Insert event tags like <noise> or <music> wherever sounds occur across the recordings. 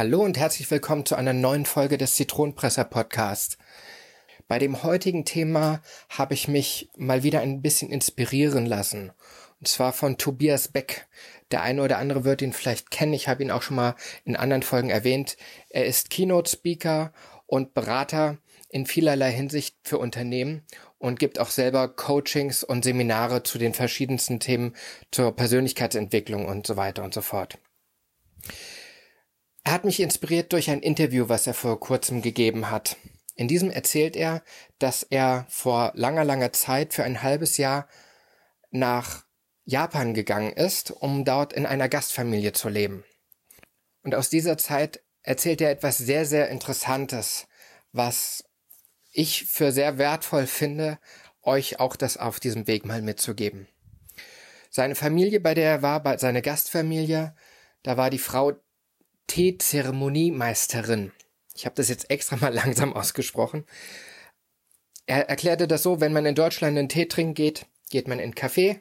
Hallo und herzlich willkommen zu einer neuen Folge des Zitronenpresser Podcasts. Bei dem heutigen Thema habe ich mich mal wieder ein bisschen inspirieren lassen. Und zwar von Tobias Beck. Der eine oder andere wird ihn vielleicht kennen. Ich habe ihn auch schon mal in anderen Folgen erwähnt. Er ist Keynote Speaker und Berater in vielerlei Hinsicht für Unternehmen und gibt auch selber Coachings und Seminare zu den verschiedensten Themen zur Persönlichkeitsentwicklung und so weiter und so fort. Er hat mich inspiriert durch ein Interview, was er vor kurzem gegeben hat. In diesem erzählt er, dass er vor langer, langer Zeit für ein halbes Jahr nach Japan gegangen ist, um dort in einer Gastfamilie zu leben. Und aus dieser Zeit erzählt er etwas sehr, sehr Interessantes, was ich für sehr wertvoll finde, euch auch das auf diesem Weg mal mitzugeben. Seine Familie, bei der er war, seine Gastfamilie, da war die Frau Teezeremoniemeisterin. Ich habe das jetzt extra mal <laughs> langsam ausgesprochen. Er erklärte das so, wenn man in Deutschland einen Tee trinken geht, geht man in einen Café,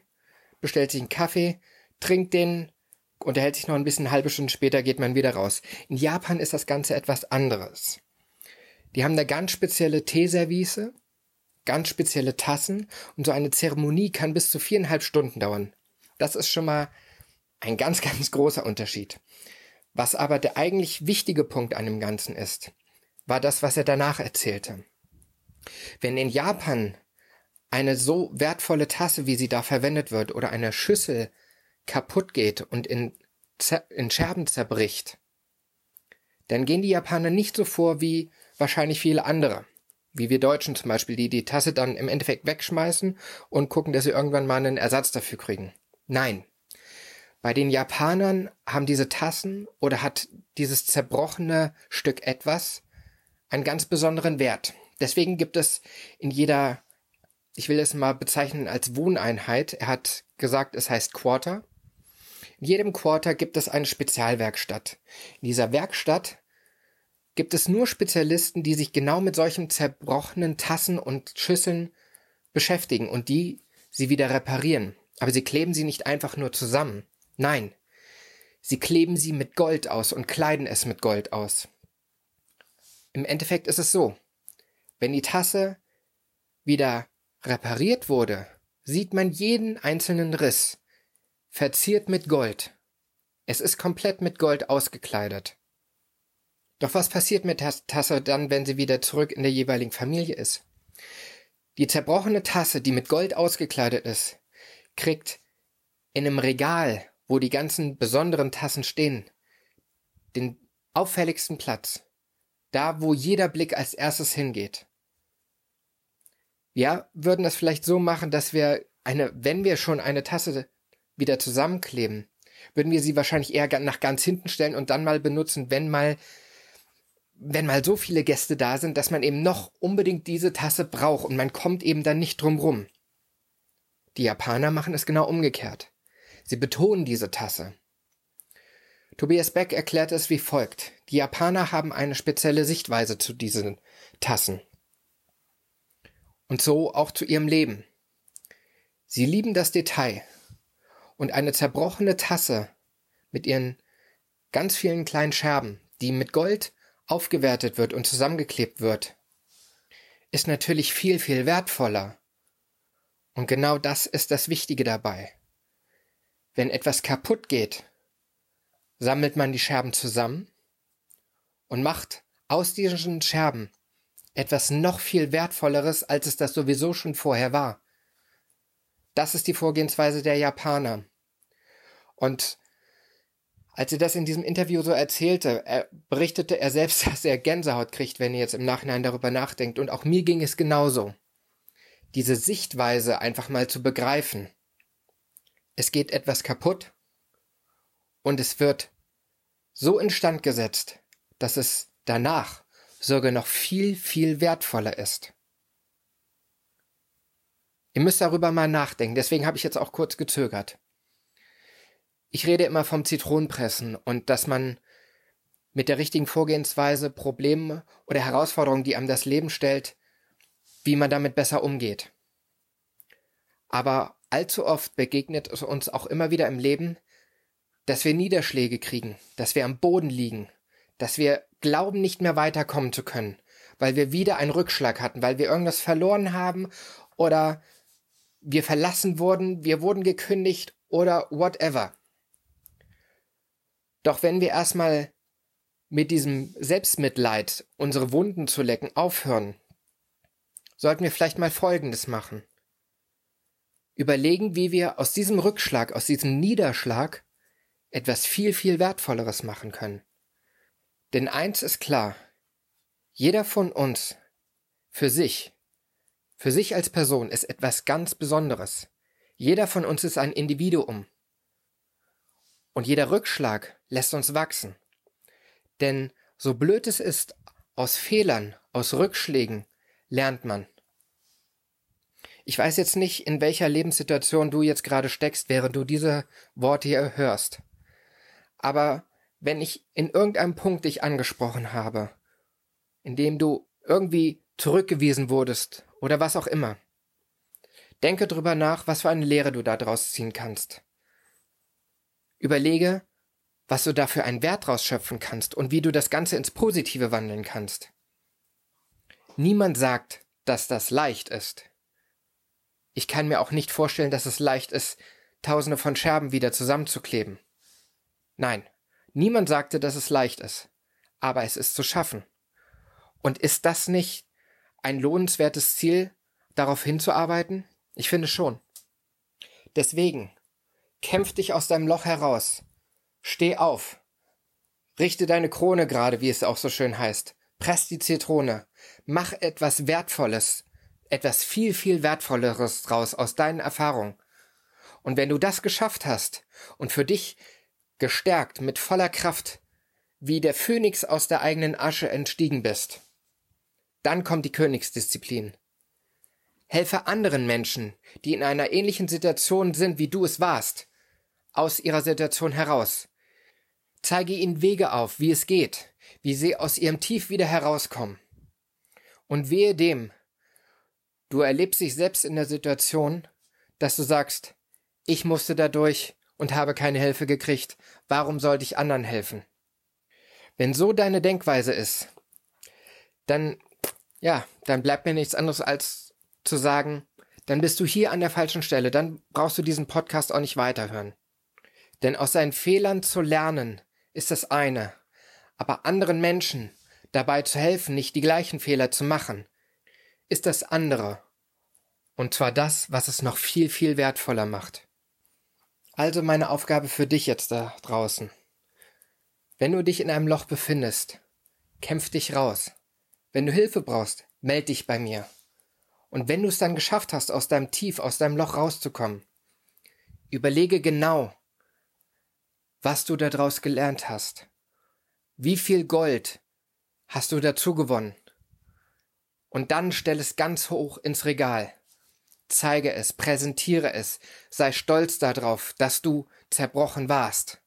bestellt sich einen Kaffee, trinkt den, unterhält sich noch ein bisschen, eine halbe Stunde später geht man wieder raus. In Japan ist das Ganze etwas anderes. Die haben da ganz spezielle Teeservice, ganz spezielle Tassen und so eine Zeremonie kann bis zu viereinhalb Stunden dauern. Das ist schon mal ein ganz, <laughs> ganz großer Unterschied. Was aber der eigentlich wichtige Punkt an dem Ganzen ist, war das, was er danach erzählte. Wenn in Japan eine so wertvolle Tasse, wie sie da verwendet wird, oder eine Schüssel kaputt geht und in, in Scherben zerbricht, dann gehen die Japaner nicht so vor wie wahrscheinlich viele andere. Wie wir Deutschen zum Beispiel, die die Tasse dann im Endeffekt wegschmeißen und gucken, dass sie irgendwann mal einen Ersatz dafür kriegen. Nein, bei den Japanern haben diese Tassen oder hat dieses zerbrochene Stück etwas einen ganz besonderen Wert. Deswegen gibt es in jeder, ich will es mal bezeichnen als Wohneinheit, er hat gesagt, es heißt Quarter. In jedem Quarter gibt es eine Spezialwerkstatt. In dieser Werkstatt gibt es nur Spezialisten, die sich genau mit solchen zerbrochenen Tassen und Schüsseln beschäftigen und die sie wieder reparieren. Aber sie kleben sie nicht einfach nur zusammen. Nein, sie kleben sie mit Gold aus und kleiden es mit Gold aus. Im Endeffekt ist es so, wenn die Tasse wieder repariert wurde, sieht man jeden einzelnen Riss, verziert mit Gold. Es ist komplett mit Gold ausgekleidet. Doch was passiert mit der Tasse dann, wenn sie wieder zurück in der jeweiligen Familie ist? Die zerbrochene Tasse, die mit Gold ausgekleidet ist, kriegt in einem Regal wo die ganzen besonderen Tassen stehen, den auffälligsten Platz, da wo jeder Blick als erstes hingeht. Wir würden das vielleicht so machen, dass wir eine, wenn wir schon eine Tasse wieder zusammenkleben, würden wir sie wahrscheinlich eher nach ganz hinten stellen und dann mal benutzen, wenn mal wenn mal so viele Gäste da sind, dass man eben noch unbedingt diese Tasse braucht und man kommt eben dann nicht drum rum. Die Japaner machen es genau umgekehrt. Sie betonen diese Tasse. Tobias Beck erklärt es wie folgt. Die Japaner haben eine spezielle Sichtweise zu diesen Tassen. Und so auch zu ihrem Leben. Sie lieben das Detail. Und eine zerbrochene Tasse mit ihren ganz vielen kleinen Scherben, die mit Gold aufgewertet wird und zusammengeklebt wird, ist natürlich viel, viel wertvoller. Und genau das ist das Wichtige dabei. Wenn etwas kaputt geht, sammelt man die Scherben zusammen und macht aus diesen Scherben etwas noch viel wertvolleres, als es das sowieso schon vorher war. Das ist die Vorgehensweise der Japaner. Und als er das in diesem Interview so erzählte, er berichtete er selbst, <laughs> dass er Gänsehaut kriegt, wenn er jetzt im Nachhinein darüber nachdenkt. Und auch mir ging es genauso. Diese Sichtweise einfach mal zu begreifen es geht etwas kaputt und es wird so instand gesetzt, dass es danach sogar noch viel, viel wertvoller ist. Ihr müsst darüber mal nachdenken, deswegen habe ich jetzt auch kurz gezögert. Ich rede immer vom Zitronenpressen und dass man mit der richtigen Vorgehensweise Probleme oder Herausforderungen, die einem das Leben stellt, wie man damit besser umgeht. Aber allzu oft begegnet es uns auch immer wieder im Leben, dass wir Niederschläge kriegen, dass wir am Boden liegen, dass wir glauben, nicht mehr weiterkommen zu können, weil wir wieder einen Rückschlag hatten, weil wir irgendwas verloren haben oder wir verlassen wurden, wir wurden gekündigt oder whatever. Doch wenn wir erstmal mit diesem Selbstmitleid unsere Wunden zu lecken aufhören, sollten wir vielleicht mal Folgendes machen. Überlegen, wie wir aus diesem Rückschlag, aus diesem Niederschlag etwas viel, viel Wertvolleres machen können. Denn eins ist klar, jeder von uns für sich, für sich als Person ist etwas ganz Besonderes. Jeder von uns ist ein Individuum. Und jeder Rückschlag lässt uns wachsen. Denn so blöd es ist, aus Fehlern, aus Rückschlägen lernt man. Ich weiß jetzt nicht, in welcher Lebenssituation du jetzt gerade steckst, während du diese Worte hier hörst. Aber wenn ich in irgendeinem Punkt dich angesprochen habe, in dem du irgendwie zurückgewiesen wurdest oder was auch immer, denke drüber nach, was für eine Lehre du daraus ziehen kannst. Überlege, was du da für einen Wert rausschöpfen kannst und wie du das Ganze ins Positive wandeln kannst. Niemand sagt, dass das leicht ist. Ich kann mir auch nicht vorstellen, dass es leicht ist, tausende von Scherben wieder zusammenzukleben. Nein, niemand sagte, dass es leicht ist, aber es ist zu schaffen. Und ist das nicht ein lohnenswertes Ziel, darauf hinzuarbeiten? Ich finde schon. Deswegen, kämpf dich aus deinem Loch heraus. Steh auf. Richte deine Krone gerade, wie es auch so schön heißt. Press die Zitrone. Mach etwas Wertvolles, etwas viel, viel Wertvolleres draus aus deinen Erfahrungen. Und wenn du das geschafft hast und für dich gestärkt mit voller Kraft, wie der Phönix aus der eigenen Asche entstiegen bist. Dann kommt die Königsdisziplin. Helfe anderen Menschen, die in einer ähnlichen Situation sind, wie du es warst, aus ihrer Situation heraus. Zeige ihnen Wege auf, wie es geht, wie sie aus ihrem Tief wieder herauskommen. Und wehe dem, du erlebst dich selbst in der Situation, dass du sagst, ich musste dadurch, und habe keine Hilfe gekriegt, warum sollte ich anderen helfen? Wenn so deine Denkweise ist, dann, ja, dann bleibt mir nichts anderes als zu sagen, dann bist du hier an der falschen Stelle, dann brauchst du diesen Podcast auch nicht weiterhören. Denn aus seinen Fehlern zu lernen ist das eine, aber anderen Menschen dabei zu helfen, nicht die gleichen Fehler zu machen, ist das andere. Und zwar das, was es noch viel, viel wertvoller macht. Also meine Aufgabe für dich jetzt da draußen. Wenn du dich in einem Loch befindest, kämpf dich raus. Wenn du Hilfe brauchst, meld dich bei mir. Und wenn du es dann geschafft hast, aus deinem Tief, aus deinem Loch rauszukommen, überlege genau, was du daraus gelernt hast. Wie viel Gold hast du dazu gewonnen? Und dann stell es ganz hoch ins Regal zeige es, präsentiere es, sei stolz darauf, dass du zerbrochen warst,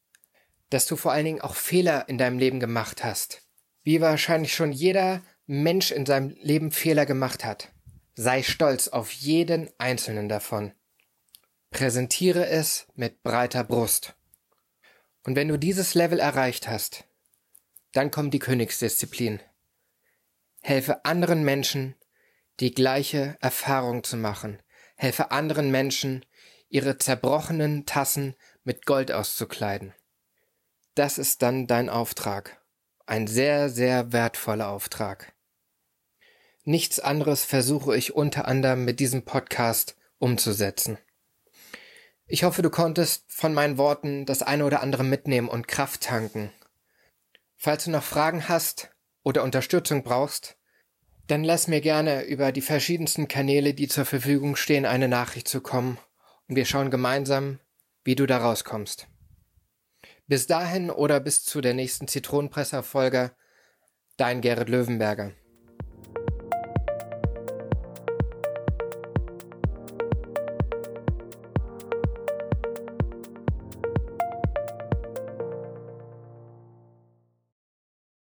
dass du vor allen Dingen auch Fehler in deinem Leben gemacht hast, wie wahrscheinlich schon jeder Mensch in seinem Leben Fehler gemacht hat. Sei stolz auf jeden einzelnen davon. Präsentiere es mit breiter Brust. Und wenn du dieses Level erreicht hast, dann kommt die Königsdisziplin. Helfe anderen Menschen, die gleiche Erfahrung zu machen, helfe anderen Menschen, ihre zerbrochenen Tassen mit Gold auszukleiden. Das ist dann dein Auftrag. Ein sehr, sehr wertvoller Auftrag. Nichts anderes versuche ich unter anderem mit diesem Podcast umzusetzen. Ich hoffe, du konntest von meinen Worten das eine oder andere mitnehmen und Kraft tanken. Falls du noch Fragen hast oder Unterstützung brauchst, dann lass mir gerne über die verschiedensten Kanäle, die zur Verfügung stehen, eine Nachricht zukommen und wir schauen gemeinsam, wie du da rauskommst. Bis dahin oder bis zu der nächsten Zitronenpresser-Folge, dein Gerrit Löwenberger.